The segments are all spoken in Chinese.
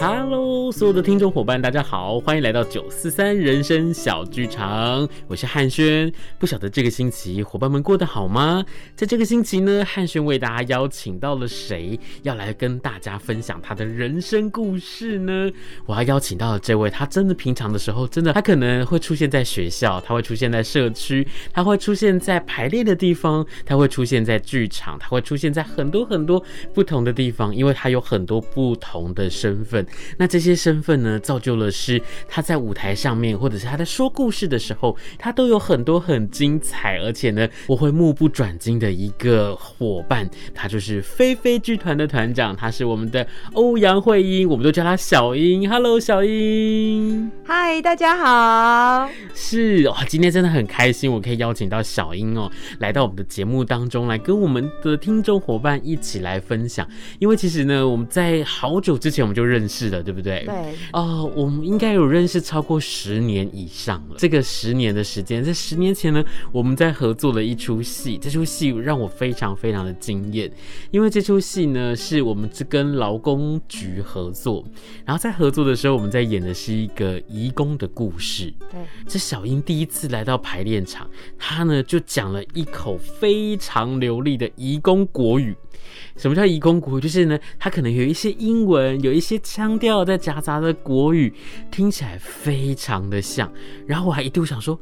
Hello，所有的听众伙伴，大家好，欢迎来到九四三人生小剧场，我是汉轩。不晓得这个星期伙伴们过得好吗？在这个星期呢，汉轩为大家邀请到了谁，要来跟大家分享他的人生故事呢？我要邀请到的这位，他真的平常的时候，真的他可能会出现在学校，他会出现在社区，他会出现在排练的地方，他会出现在剧场，他会出现在很多很多不同的地方，因为他有很多不同的身份。那这些身份呢，造就了是他在舞台上面，或者是他在说故事的时候，他都有很多很精彩，而且呢，我会目不转睛的一个伙伴，他就是飞飞剧团的团长，他是我们的欧阳慧英，我们都叫他小英。Hello，小英。嗨，大家好。是哇，今天真的很开心，我可以邀请到小英哦，来到我们的节目当中来跟我们的听众伙伴一起来分享。因为其实呢，我们在好久之前我们就认识。是的，对不对？对。哦、呃，我们应该有认识超过十年以上了。这个十年的时间，在十年前呢，我们在合作了一出戏。这出戏让我非常非常的惊艳，因为这出戏呢，是我们是跟劳工局合作。然后在合作的时候，我们在演的是一个移工的故事。对。这小英第一次来到排练场，她呢就讲了一口非常流利的移工国语。什么叫移工国语？就是呢，它可能有一些英文，有一些腔调在夹杂的国语，听起来非常的像。然后我还一度想说。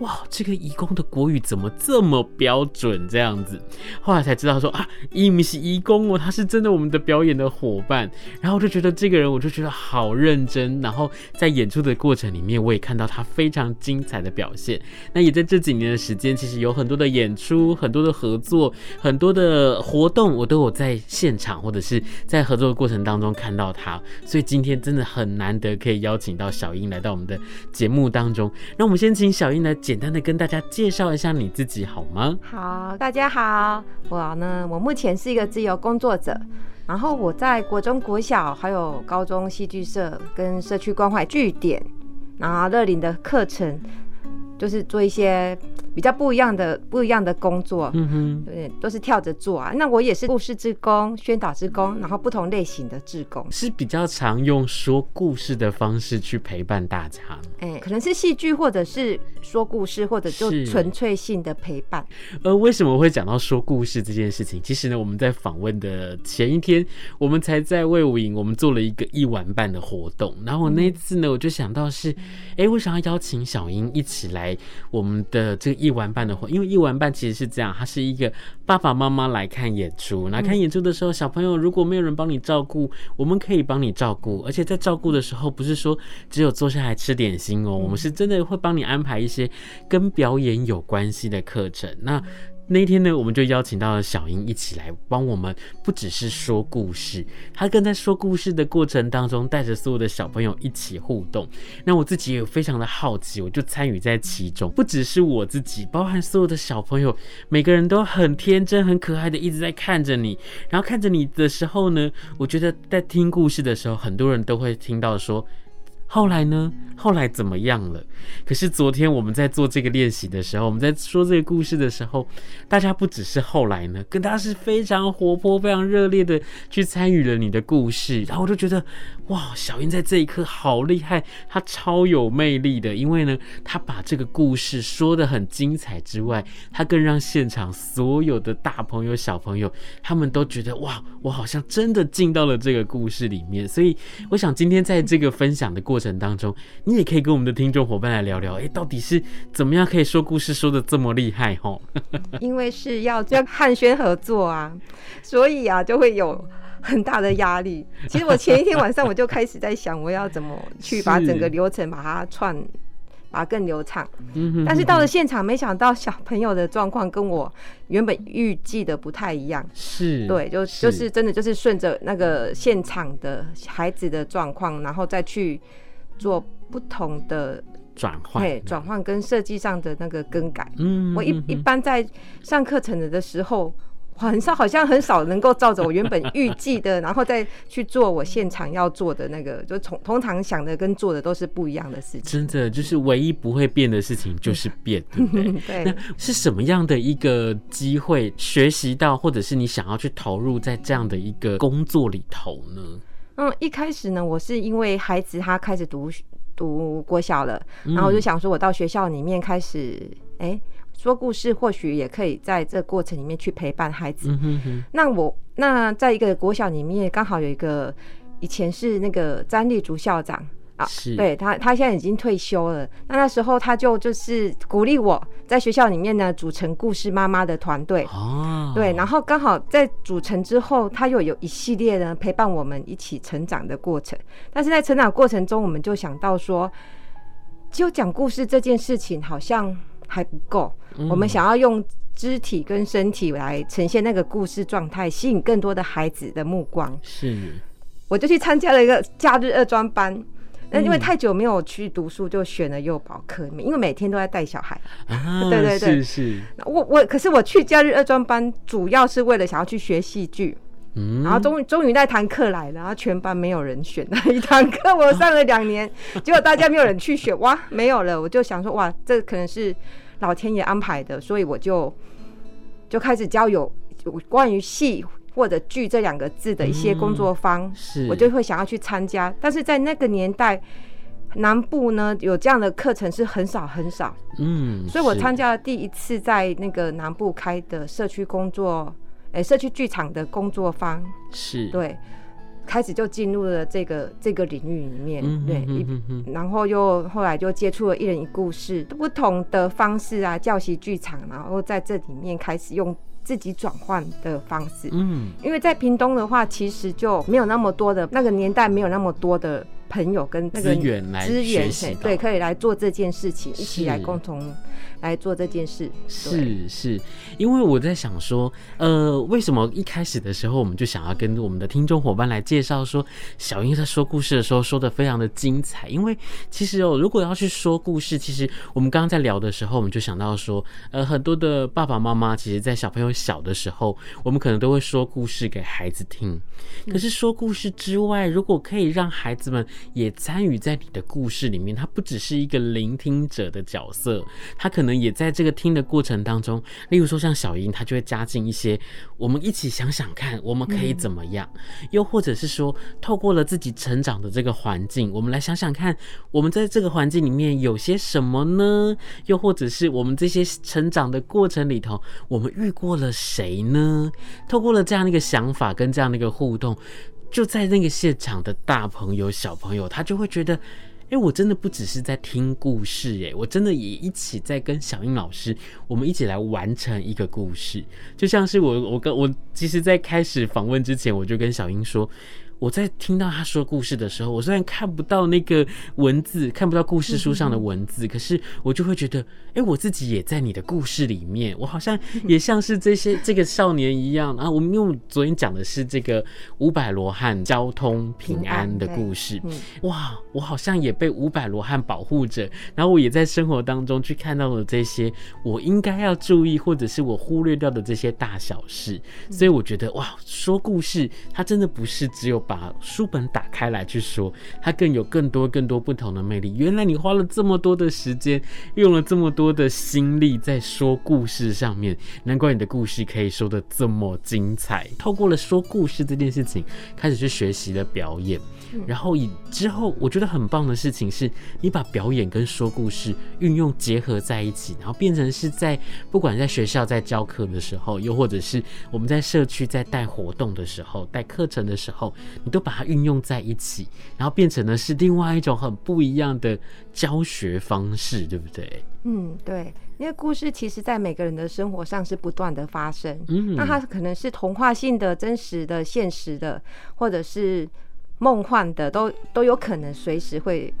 哇，这个移工的国语怎么这么标准？这样子，后来才知道说啊，伊米是移工哦，他是真的我们的表演的伙伴。然后我就觉得这个人，我就觉得好认真。然后在演出的过程里面，我也看到他非常精彩的表现。那也在这几年的时间，其实有很多的演出、很多的合作、很多的活动，我都有在现场或者是在合作的过程当中看到他。所以今天真的很难得可以邀请到小英来到我们的节目当中。那我们先请小英来。简单的跟大家介绍一下你自己好吗？好，大家好，我呢，我目前是一个自由工作者，然后我在国中、国小还有高中戏剧社跟社区关怀据点，然后乐龄的课程，就是做一些。比较不一样的不一样的工作，嗯哼，对，都是跳着做啊。那我也是故事志工、宣导志工，然后不同类型的志工，是比较常用说故事的方式去陪伴大家。哎、欸，可能是戏剧，或者是说故事，或者就纯粹性的陪伴。呃，为什么会讲到说故事这件事情？其实呢，我们在访问的前一天，我们才在魏武营，我们做了一个一晚半的活动。然后我那一次呢，我就想到是，哎、欸，我想要邀请小英一起来我们的这个。一晚半的话，因为一晚半其实是这样，它是一个爸爸妈妈来看演出。那看演出的时候，小朋友如果没有人帮你照顾，我们可以帮你照顾。而且在照顾的时候，不是说只有坐下来吃点心哦，我们是真的会帮你安排一些跟表演有关系的课程。那那一天呢，我们就邀请到了小英一起来帮我们，不只是说故事，她跟在说故事的过程当中，带着所有的小朋友一起互动。那我自己也非常的好奇，我就参与在其中。不只是我自己，包含所有的小朋友，每个人都很天真、很可爱的一直在看着你。然后看着你的时候呢，我觉得在听故事的时候，很多人都会听到说。后来呢？后来怎么样了？可是昨天我们在做这个练习的时候，我们在说这个故事的时候，大家不只是后来呢，跟大家是非常活泼、非常热烈的去参与了你的故事。然后我就觉得，哇，小英在这一刻好厉害，她超有魅力的。因为呢，她把这个故事说得很精彩之外，她更让现场所有的大朋友、小朋友，他们都觉得，哇，我好像真的进到了这个故事里面。所以，我想今天在这个分享的过程。当中，你也可以跟我们的听众伙伴来聊聊，哎，到底是怎么样可以说故事说的这么厉害？吼，因为是要跟汉宣合作啊，所以啊，就会有很大的压力。其实我前一天晚上我就开始在想，我要怎么去把整个流程把它串，把它更流畅。但是到了现场，没想到小朋友的状况跟我原本预计的不太一样。是，对，就就是真的就是顺着那个现场的孩子的状况，然后再去。做不同的转换，对，转换跟设计上的那个更改。嗯，我一一般在上课程的时候。很少，好像很少能够照着我原本预计的，然后再去做我现场要做的那个，就从通常想的跟做的都是不一样的事情。真的，就是唯一不会变的事情就是变，对不对？对。那是什么样的一个机会学习到，或者是你想要去投入在这样的一个工作里头呢？嗯，一开始呢，我是因为孩子他开始读读国小了，然后我就想说，我到学校里面开始，哎、欸。说故事或许也可以在这过程里面去陪伴孩子。嗯哼哼。那我那在一个国小里面，刚好有一个以前是那个詹立竹校长啊，是对他，他现在已经退休了。那那时候他就就是鼓励我在学校里面呢组成故事妈妈的团队。哦。对，然后刚好在组成之后，他又有一系列呢陪伴我们一起成长的过程。但是在成长过程中，我们就想到说，就讲故事这件事情好像还不够。我们想要用肢体跟身体来呈现那个故事状态，吸引更多的孩子的目光。是，我就去参加了一个假日二专班。那因为太久没有去读书，就选了幼保科，因为每天都在带小孩。啊，对对对，是是。我我可是我去假日二专班，主要是为了想要去学戏剧。嗯。然后终于终于那堂课来了，然后全班没有人选那一堂课，我上了两年，结果大家没有人去选，哇，没有了。我就想说，哇，这可能是。老天爷安排的，所以我就就开始交友关于戏或者剧这两个字的一些工作坊，嗯、是我就会想要去参加。但是在那个年代，南部呢有这样的课程是很少很少，嗯，所以我参加了第一次在那个南部开的社区工作，哎、欸，社区剧场的工作坊，是对。开始就进入了这个这个领域里面，对，然后又后来就接触了一人一故事不同的方式啊，教习剧场，然后在这里面开始用自己转换的方式，嗯，因为在屏东的话，其实就没有那么多的那个年代，没有那么多的朋友跟那个资源来学习，对，可以来做这件事情，一起来共同。来做这件事是是，因为我在想说，呃，为什么一开始的时候我们就想要跟我们的听众伙伴来介绍说，小英在说故事的时候说的非常的精彩。因为其实哦，如果要去说故事，其实我们刚刚在聊的时候，我们就想到说，呃，很多的爸爸妈妈其实，在小朋友小的时候，我们可能都会说故事给孩子听。可是说故事之外，如果可以让孩子们也参与在你的故事里面，他不只是一个聆听者的角色，他可能。也在这个听的过程当中，例如说像小英，她就会加进一些，我们一起想想看，我们可以怎么样？又或者是说，透过了自己成长的这个环境，我们来想想看，我们在这个环境里面有些什么呢？又或者是我们这些成长的过程里头，我们遇过了谁呢？透过了这样的一个想法跟这样的一个互动，就在那个现场的大朋友、小朋友，他就会觉得。哎，我真的不只是在听故事，哎，我真的也一起在跟小英老师，我们一起来完成一个故事。就像是我，我跟我，其实，在开始访问之前，我就跟小英说。我在听到他说故事的时候，我虽然看不到那个文字，看不到故事书上的文字，可是我就会觉得，哎，我自己也在你的故事里面，我好像也像是这些这个少年一样啊。我们因为昨天讲的是这个五百罗汉交通平安的故事，哇，我好像也被五百罗汉保护着，然后我也在生活当中去看到了这些我应该要注意或者是我忽略掉的这些大小事，所以我觉得哇，说故事它真的不是只有。把书本打开来去说，它更有更多更多不同的魅力。原来你花了这么多的时间，用了这么多的心力在说故事上面，难怪你的故事可以说得这么精彩。透过了说故事这件事情，开始去学习了表演。然后以之后，我觉得很棒的事情是，你把表演跟说故事运用结合在一起，然后变成是在不管在学校在教课的时候，又或者是我们在社区在带活动的时候、带课程的时候，你都把它运用在一起，然后变成了是另外一种很不一样的教学方式，对不对？嗯，对，因为故事其实在每个人的生活上是不断的发生，嗯，那它可能是童话性的、真实的、现实的，或者是。梦幻的都都有可能随时会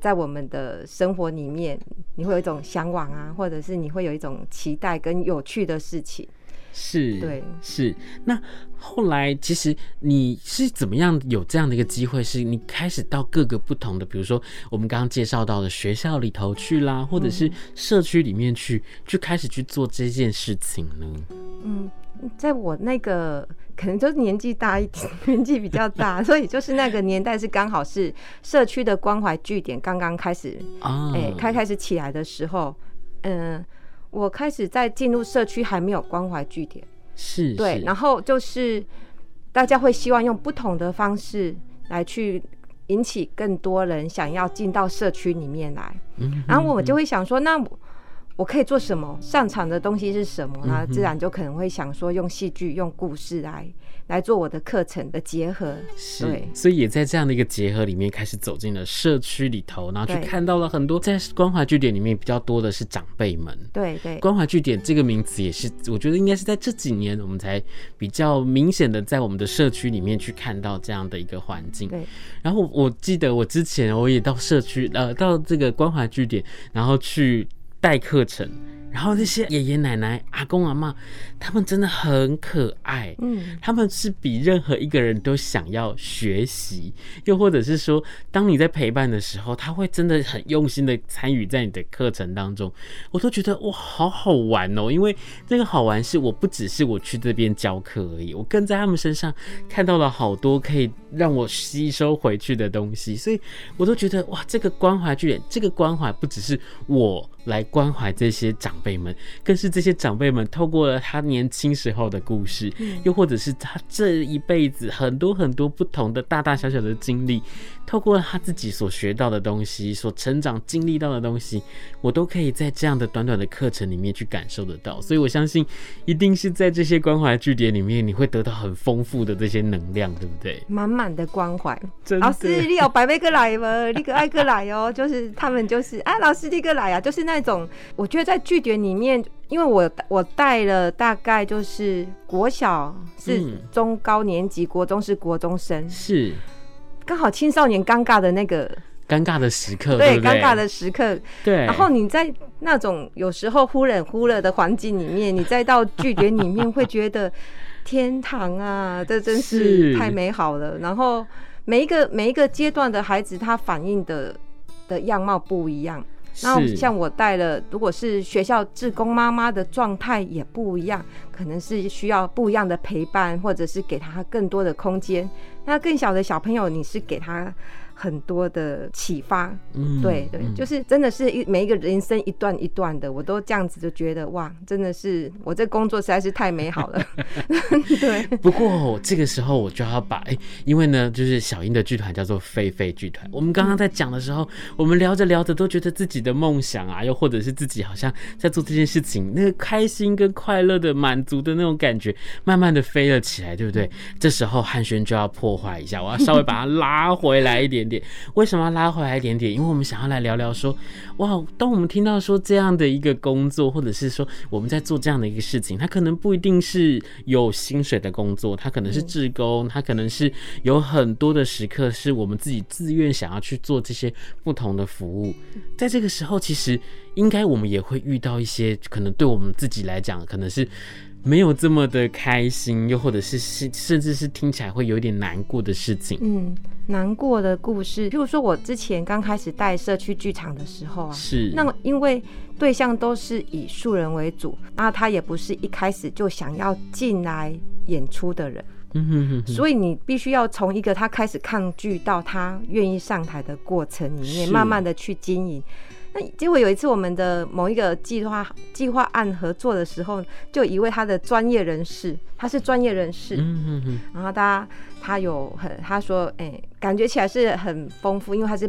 在我们的生活里面，你会有一种向往啊，或者是你会有一种期待跟有趣的事情。是，对，是。那后来其实你是怎么样有这样的一个机会？是你开始到各个不同的，比如说我们刚刚介绍到的学校里头去啦，或者是社区里面去，就开始去做这件事情呢？嗯，在我那个可能就是年纪大一点，年纪比较大，所以就是那个年代是刚好是社区的关怀据点刚刚开始啊，哎、欸，开开始起来的时候，嗯。我开始在进入社区还没有关怀据点，是，对，然后就是大家会希望用不同的方式来去引起更多人想要进到社区里面来，然后我就会想说，那我可以做什么？擅长的东西是什么？那自然就可能会想说，用戏剧、用故事来。来做我的课程的结合，是，所以也在这样的一个结合里面，开始走进了社区里头，然后去看到了很多在关怀据点里面比较多的是长辈们。对对，关怀据点这个名词也是，我觉得应该是在这几年我们才比较明显的在我们的社区里面去看到这样的一个环境。对，然后我记得我之前我也到社区呃到这个关怀据点，然后去带课程。然后那些爷爷奶奶、阿公阿妈，他们真的很可爱，嗯，他们是比任何一个人都想要学习，又或者是说，当你在陪伴的时候，他会真的很用心的参与在你的课程当中，我都觉得哇，好好玩哦！因为这个好玩是我不只是我去这边教课而已，我更在他们身上看到了好多可以让我吸收回去的东西，所以我都觉得哇，这个关怀巨人，这个关怀不只是我。来关怀这些长辈们，更是这些长辈们透过了他年轻时候的故事，又或者是他这一辈子很多很多不同的大大小小的经历，透过了他自己所学到的东西、所成长经历到的东西，我都可以在这样的短短的课程里面去感受得到。所以我相信，一定是在这些关怀据点里面，你会得到很丰富的这些能量，对不对？满满的关怀。老师，你有白贝哥来吗？你可爱哥来哦，就是他们就是啊，老师你个来啊，就是那。那种，我觉得在据点里面，因为我我带了大概就是国小是中高年级，国中是国中生，是刚好青少年尴尬的那个尴尬的时刻，对，尴尬的时刻，对。然后你在那种有时候忽冷忽热的环境里面，你再到剧点里面，会觉得天堂啊，这真是太美好了。然后每一个每一个阶段的孩子，他反应的的样貌不一样。然后像我带了，如果是学校志工妈妈的状态也不一样，可能是需要不一样的陪伴，或者是给他更多的空间。那更小的小朋友，你是给他。很多的启发，嗯，对对，就是真的是一每一个人生一段一段的，我都这样子就觉得哇，真的是我这工作实在是太美好了。对，不过这个时候我就要把哎、欸，因为呢，就是小英的剧团叫做菲菲剧团。我们刚刚在讲的时候，我们聊着聊着都觉得自己的梦想啊，又或者是自己好像在做这件事情，那个开心跟快乐的满足的那种感觉，慢慢的飞了起来，对不对？这时候汉轩就要破坏一下，我要稍微把它拉回来一点。点点为什么要拉回来一点点？因为我们想要来聊聊说，哇，当我们听到说这样的一个工作，或者是说我们在做这样的一个事情，它可能不一定是有薪水的工作，它可能是志工，它可能是有很多的时刻是我们自己自愿想要去做这些不同的服务。在这个时候，其实应该我们也会遇到一些可能对我们自己来讲，可能是。没有这么的开心，又或者是是甚至是听起来会有点难过的事情。嗯，难过的故事，譬如说我之前刚开始带社区剧场的时候啊，是。那么因为对象都是以素人为主，那他也不是一开始就想要进来演出的人，嗯哼哼哼，所以你必须要从一个他开始抗拒到他愿意上台的过程里面，慢慢的去经营。那结果有一次，我们的某一个计划计划案合作的时候，就一位他的专业人士，他是专业人士，嗯嗯嗯，然后他他有很他说，哎、欸，感觉起来是很丰富，因为他是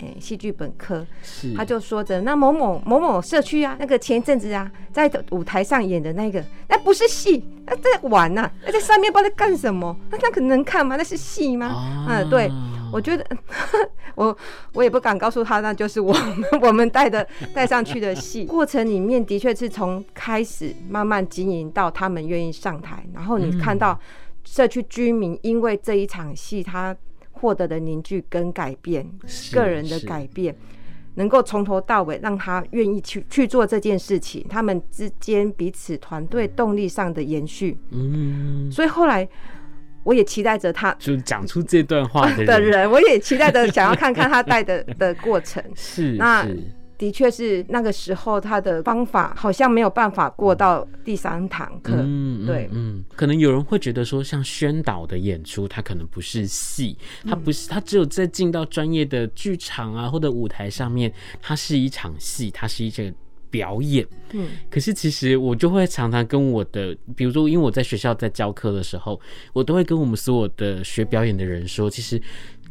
哎戏剧本科，是，他就说着那某某某某社区啊，那个前一阵子啊，在舞台上演的那个，那不是戏，那在玩呐、啊，那在上面不知道在干什么，那那可能看吗？那是戏吗？啊、嗯，对。我觉得 我我也不敢告诉他，那就是我们 我们带的带上去的戏。过程里面的确是从开始慢慢经营到他们愿意上台，然后你看到社区居民因为这一场戏他获得的凝聚跟改变，个人的改变。能够从头到尾让他愿意去去做这件事情，他们之间彼此团队动力上的延续。嗯，所以后来我也期待着他，就讲出这段话的人，的人我也期待着想要看看他带的 的过程。是，那是。的确是那个时候他的方法好像没有办法过到第三堂课。嗯，对，嗯，可能有人会觉得说，像宣导的演出，它可能不是戏，它不是，它只有在进到专业的剧场啊或者舞台上面，它是一场戏，它是一个表演。嗯，可是其实我就会常常跟我的，比如说，因为我在学校在教课的时候，我都会跟我们所有的学表演的人说，其实。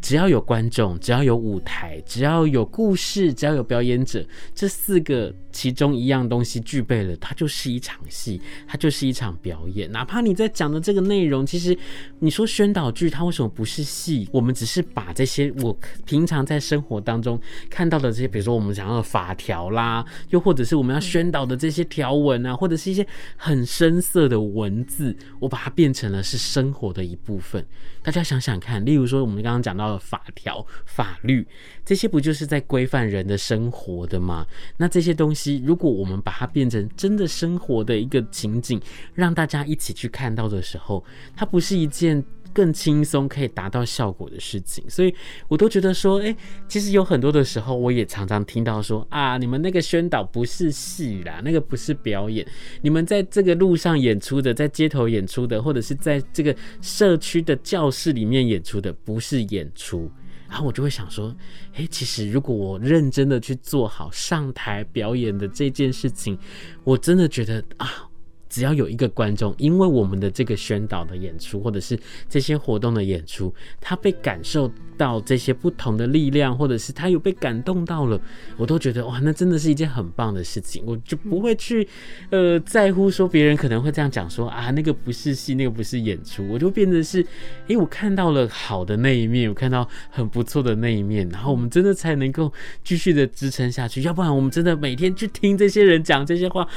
只要有观众，只要有舞台，只要有故事，只要有表演者，这四个其中一样东西具备了，它就是一场戏，它就是一场表演。哪怕你在讲的这个内容，其实你说宣导剧，它为什么不是戏？我们只是把这些我平常在生活当中看到的这些，比如说我们想要的法条啦，又或者是我们要宣导的这些条文啊，或者是一些很深色的文字，我把它变成了是生活的一部分。大家想想看，例如说我们刚刚讲到的法条、法律，这些不就是在规范人的生活的吗？那这些东西，如果我们把它变成真的生活的一个情景，让大家一起去看到的时候，它不是一件更轻松可以达到效果的事情，所以我都觉得说，哎，其实有很多的时候，我也常常听到说啊，你们那个宣导不是戏啦，那个不是表演，你们在这个路上演出的，在街头演出的，或者是在这个社区的教室里面演出的，不是演出。然后我就会想说，哎，其实如果我认真的去做好上台表演的这件事情，我真的觉得啊。只要有一个观众，因为我们的这个宣导的演出，或者是这些活动的演出，他被感受到这些不同的力量，或者是他有被感动到了，我都觉得哇，那真的是一件很棒的事情。我就不会去呃在乎说别人可能会这样讲说啊，那个不是戏，那个不是演出，我就变得是，诶，我看到了好的那一面，我看到很不错的那一面，然后我们真的才能够继续的支撑下去，要不然我们真的每天去听这些人讲这些话。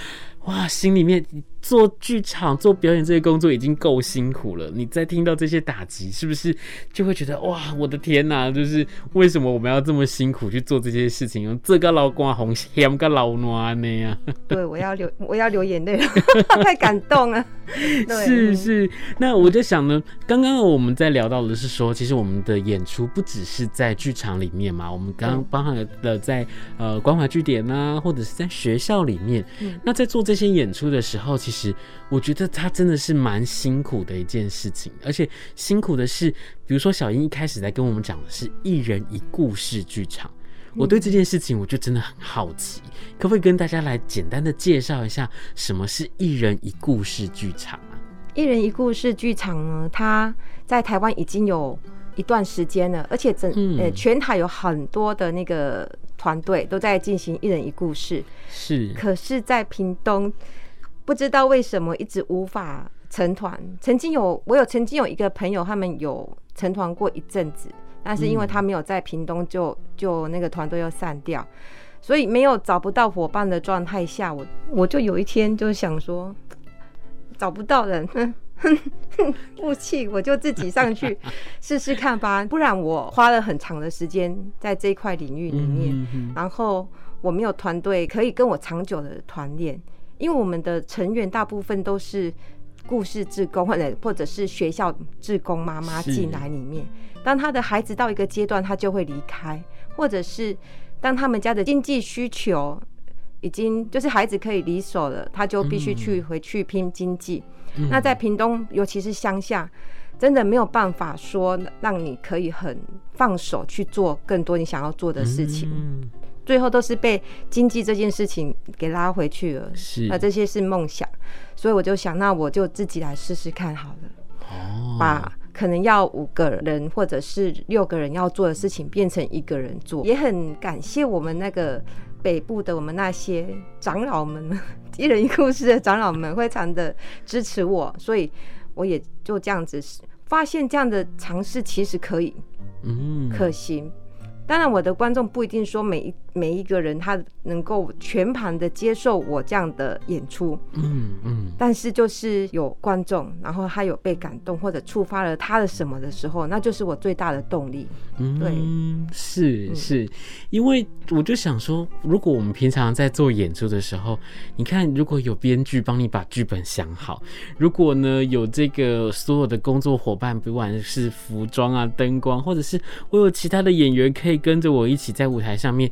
哇，心里面做剧场、做表演这些工作已经够辛苦了，你再听到这些打击，是不是就会觉得哇，我的天哪！就是为什么我们要这么辛苦去做这些事情？用这个老光红香个老暖那样。对，我要流，我要流眼泪了，太感动了。对是是，那我就想呢，刚刚我们在聊到的是说，其实我们的演出不只是在剧场里面嘛，我们刚刚包含了在呃关怀据点啊，或者是在学校里面。嗯、那在做这些演出的时候，其实我觉得它真的是蛮辛苦的一件事情，而且辛苦的是，比如说小英一开始在跟我们讲的是一人一故事剧场。我对这件事情我就真的很好奇，可不可以跟大家来简单的介绍一下什么是一人一故事剧场啊？一人一故事剧场呢，它在台湾已经有一段时间了，而且整呃全台有很多的那个团队都在进行一人一故事。是，可是，在屏东不知道为什么一直无法成团。曾经有我有曾经有一个朋友，他们有成团过一阵子。但是因为他没有在屏东就，就就那个团队又散掉，所以没有找不到伙伴的状态下，我我就有一天就想说，找不到人，哼哼哼，不气我就自己上去 试试看吧。不然我花了很长的时间在这一块领域里面，然后我没有团队可以跟我长久的团练，因为我们的成员大部分都是故事志工或者或者是学校志工妈妈进来里面。当他的孩子到一个阶段，他就会离开，或者是当他们家的经济需求已经就是孩子可以离手了，他就必须去回去拼经济。嗯、那在屏东，尤其是乡下，真的没有办法说让你可以很放手去做更多你想要做的事情，嗯、最后都是被经济这件事情给拉回去了。是，那这些是梦想，所以我就想，那我就自己来试试看好了。哦，把。可能要五个人或者是六个人要做的事情变成一个人做，也很感谢我们那个北部的我们那些长老们，一人一故事的长老们，非常的支持我，所以我也就这样子发现这样的尝试其实可以，嗯，可行。当然我的观众不一定说每一每一个人他能够全盘的接受我这样的演出，嗯嗯，但是就是有观众，然后他有被感动或者触发了他的什么的时候，那就是我最大的动力。嗯，对，是是，因为我就想说，如果我们平常在做演出的时候，你看如果有编剧帮你把剧本想好，如果呢有这个所有的工作伙伴，不管是服装啊、灯光，或者是我有其他的演员可以跟着我一起在舞台上面。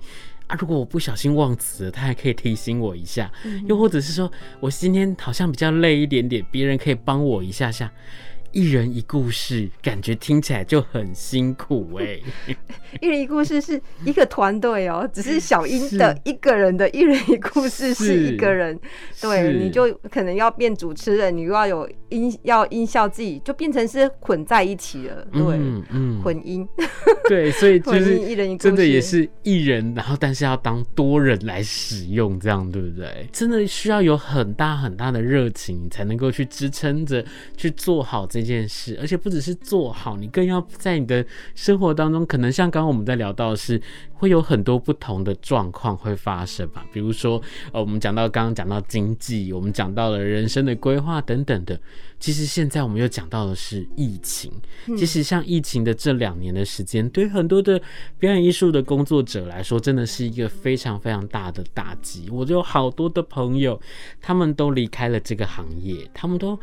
啊，如果我不小心忘词了，他还可以提醒我一下，又或者是说我今天好像比较累一点点，别人可以帮我一下下。一人一故事，感觉听起来就很辛苦哎、欸。一人一故事是一个团队哦，只是小英的一个人的一人一故事是一个人，对，你就可能要变主持人，你又要有音，要音效自己就变成是混在一起了，对，嗯，嗯混音，对，所以 就是一人一真的也是一人，然后但是要当多人来使用，这样对不对？真的需要有很大很大的热情，才能够去支撑着去做好这。这件事，而且不只是做好，你更要在你的生活当中，可能像刚刚我们在聊到的是，会有很多不同的状况会发生吧。比如说，呃，我们讲到刚刚讲到经济，我们讲到了人生的规划等等的。其实现在我们又讲到的是疫情。其实像疫情的这两年的时间，对很多的表演艺术的工作者来说，真的是一个非常非常大的打击。我就有好多的朋友，他们都离开了这个行业，他们都。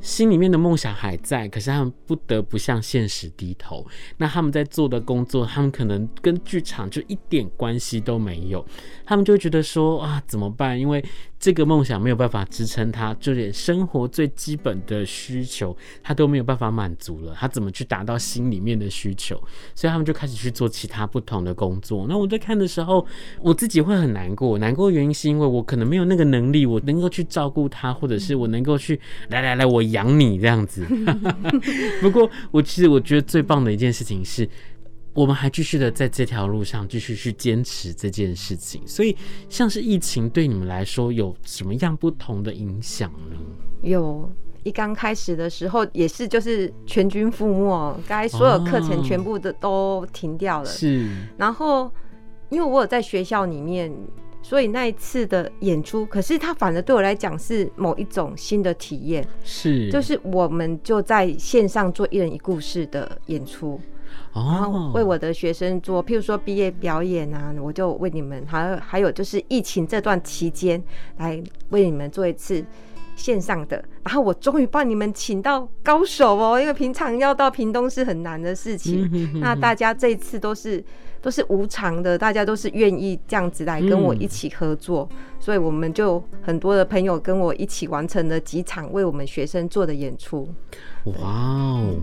心里面的梦想还在，可是他们不得不向现实低头。那他们在做的工作，他们可能跟剧场就一点关系都没有。他们就觉得说啊，怎么办？因为这个梦想没有办法支撑他，就连生活最基本的需求他都没有办法满足了。他怎么去达到心里面的需求？所以他们就开始去做其他不同的工作。那我在看的时候，我自己会很难过。难过的原因是因为我可能没有那个能力，我能够去照顾他，或者是我能够去来来来，我。养你这样子，不过我其实我觉得最棒的一件事情是，我们还继续的在这条路上继续去坚持这件事情。所以，像是疫情对你们来说有什么样不同的影响呢？有一刚开始的时候也是就是全军覆没，该所有课程全部的都停掉了。是，然后因为我有在学校里面。所以那一次的演出，可是它反而对我来讲是某一种新的体验，是，就是我们就在线上做一人一故事的演出，然后为我的学生做，譬如说毕业表演啊，我就为你们，还有还有就是疫情这段期间来为你们做一次线上的，然后我终于帮你们请到高手哦，因为平常要到屏东是很难的事情，那大家这一次都是。都是无偿的，大家都是愿意这样子来跟我一起合作，嗯，所以我们就很多的朋友跟我一起完成了几场为我们学生做的演出。哇哦，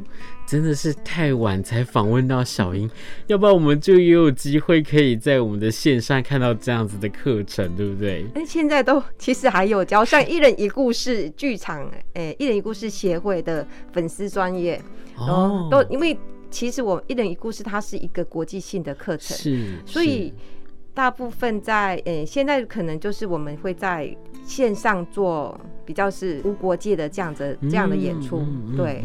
真的是太晚才访问到小英，要不然我们就也有机会可以在我们的线上看到这样子的课程，对不对？哎，现在都其实还有教像一人一故事剧场，哎，一人一故事协会的粉丝专业，哦，都因为。其实我一人一故事，它是一个国际性的课程，是，所以大部分在呃、欸，现在可能就是我们会在线上做比较是无国界的这样子这样的演出，对。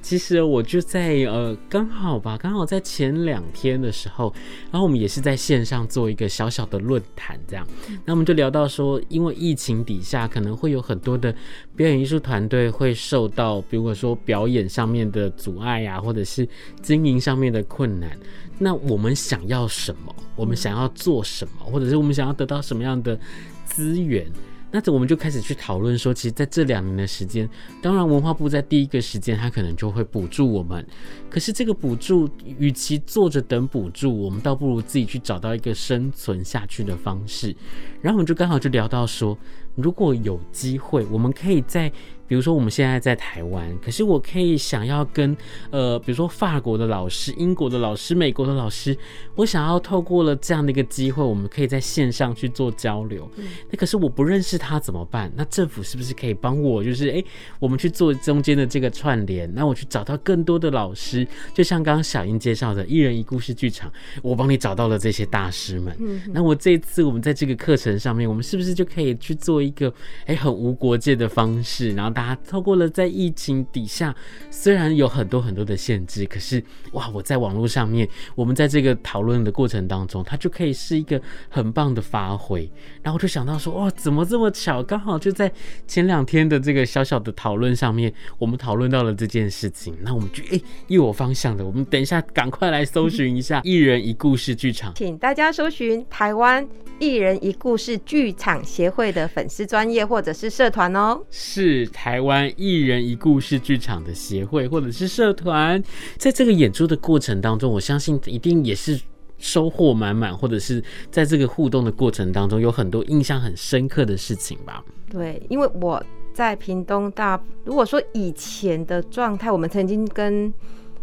其实我就在呃，刚好吧，刚好在前两天的时候，然后我们也是在线上做一个小小的论坛，这样，那我们就聊到说，因为疫情底下，可能会有很多的表演艺术团队会受到，比如说表演上面的阻碍呀、啊，或者是经营上面的困难。那我们想要什么？我们想要做什么？或者是我们想要得到什么样的资源？那我们就开始去讨论说，其实在这两年的时间，当然文化部在第一个时间，他可能就会补助我们。可是这个补助，与其坐着等补助，我们倒不如自己去找到一个生存下去的方式。然后我们就刚好就聊到说，如果有机会，我们可以在。比如说我们现在在台湾，可是我可以想要跟呃，比如说法国的老师、英国的老师、美国的老师，我想要透过了这样的一个机会，我们可以在线上去做交流。那可是我不认识他怎么办？那政府是不是可以帮我？就是诶，我们去做中间的这个串联，那我去找到更多的老师，就像刚刚小英介绍的一人一故事剧场，我帮你找到了这些大师们。嗯那我这一次我们在这个课程上面，我们是不是就可以去做一个哎很无国界的方式，然后大家透过了在疫情底下，虽然有很多很多的限制，可是哇，我在网络上面，我们在这个讨论的过程当中，它就可以是一个很棒的发挥。然后我就想到说，哇，怎么这么巧，刚好就在前两天的这个小小的讨论上面，我们讨论到了这件事情，那我们就哎又有方向的，我们等一下赶快来搜寻一下一人一故事剧场，请大家搜寻台湾一人一故事剧场协会的粉丝专业或者是社团哦，是台湾一人一故事剧场的协会或者是社团，在这个演出的过程当中，我相信一定也是收获满满，或者是在这个互动的过程当中有很多印象很深刻的事情吧。对，因为我在屏东大，如果说以前的状态，我们曾经跟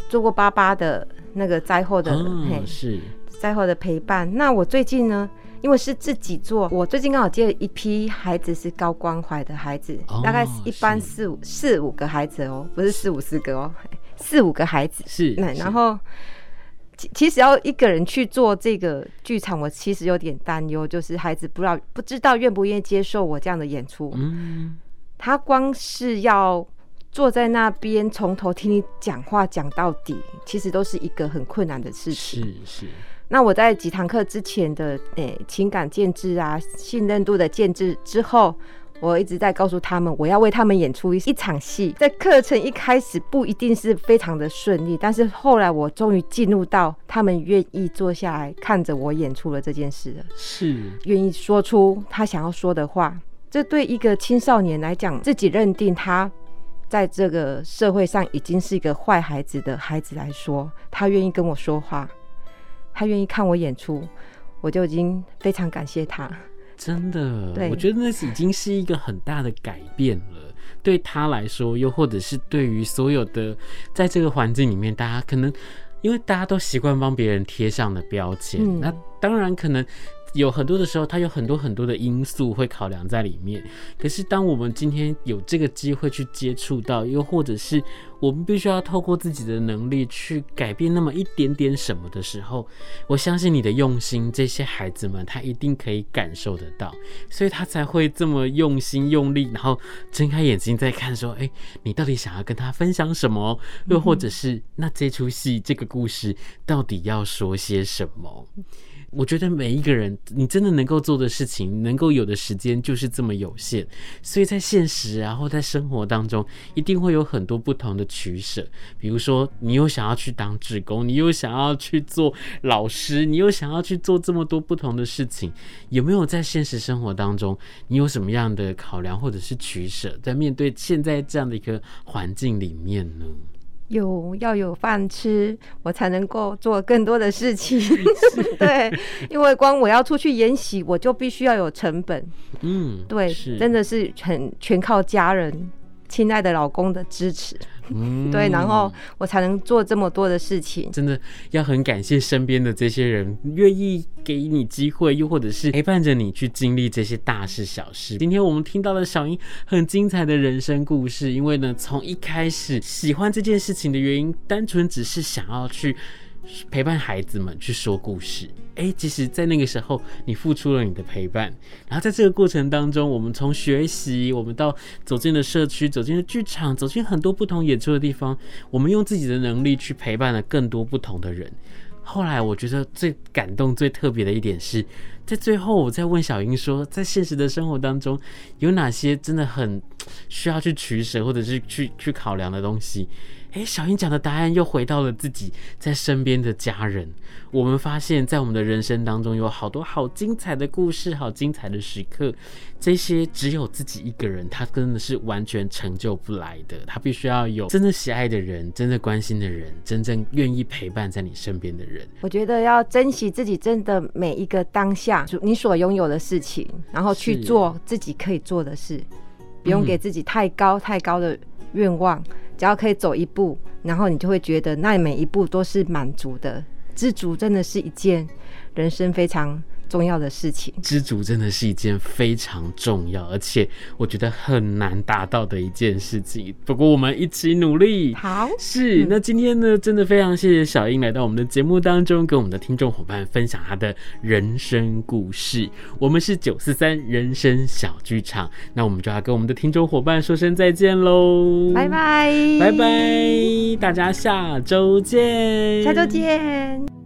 做过八八的那个灾后的，哦、是灾后的陪伴。那我最近呢？因为是自己做，我最近刚好接了一批孩子，是高关怀的孩子，哦、大概是一般四五四五个孩子哦，不是四五十个哦，四五个孩子是。那然后其其实要一个人去做这个剧场，我其实有点担忧，就是孩子不知道不知道愿不愿意接受我这样的演出。嗯，他光是要坐在那边从头听你讲话讲到底，其实都是一个很困难的事情。是是。那我在几堂课之前的诶、欸、情感建制啊，信任度的建制之后，我一直在告诉他们，我要为他们演出一一场戏。在课程一开始不一定是非常的顺利，但是后来我终于进入到他们愿意坐下来看着我演出了这件事了，是愿意说出他想要说的话。这对一个青少年来讲，自己认定他在这个社会上已经是一个坏孩子的孩子来说，他愿意跟我说话。他愿意看我演出，我就已经非常感谢他。真的，对，我觉得那是已经是一个很大的改变了，对他来说，又或者是对于所有的在这个环境里面，大家可能因为大家都习惯帮别人贴上的标签，嗯，那当然可能。有很多的时候，它有很多很多的因素会考量在里面。可是，当我们今天有这个机会去接触到，又或者是我们必须要透过自己的能力去改变那么一点点什么的时候，我相信你的用心，这些孩子们他一定可以感受得到，所以他才会这么用心用力，然后睁开眼睛在看，说：“哎，你到底想要跟他分享什么？又或者是那这出戏这个故事到底要说些什么？”我觉得每一个人，你真的能够做的事情，能够有的时间就是这么有限，所以在现实，然后在生活当中，一定会有很多不同的取舍。比如说，你又想要去当志工，你又想要去做老师，你又想要去做这么多不同的事情，有没有在现实生活当中，你有什么样的考量或者是取舍，在面对现在这样的一个环境里面呢？有要有饭吃，我才能够做更多的事情。对，因为光我要出去演戏，我就必须要有成本。嗯，对，真的是很全靠家人。亲爱的老公的支持，嗯，对，然后我才能做这么多的事情。真的要很感谢身边的这些人，愿意给你机会，又或者是陪伴着你去经历这些大事小事。今天我们听到了小英很精彩的人生故事，因为呢，从一开始喜欢这件事情的原因，单纯只是想要去。陪伴孩子们去说故事，哎，其实，在那个时候，你付出了你的陪伴，然后在这个过程当中，我们从学习，我们到走进了社区，走进了剧场，走进很多不同演出的地方，我们用自己的能力去陪伴了更多不同的人。后来，我觉得最感动、最特别的一点是，在最后，我在问小英说，在现实的生活当中，有哪些真的很需要去取舍，或者是去去考量的东西？诶，小英讲的答案又回到了自己在身边的家人。我们发现，在我们的人生当中，有好多好精彩的故事，好精彩的时刻。这些只有自己一个人，他真的是完全成就不来的。他必须要有真的喜爱的人，真的关心的人，真正愿意陪伴在你身边的人。我觉得要珍惜自己真的每一个当下，你所拥有的事情，然后去做自己可以做的事，不用给自己太高太高的愿望。只要可以走一步，然后你就会觉得那每一步都是满足的。知足真的是一件人生非常重要的事情。知足真的是一件非常重要，而且我觉得很难达到的一件事情。不过我们一起努力。好，是。那今天呢，真的非常谢谢小英来到我们的节目当中，跟我们的听众伙伴分享她的人生故事。我们是九四三人生小剧场，那我们就要跟我们的听众伙伴说声再见喽，拜拜，拜拜，大家下周见，下周见。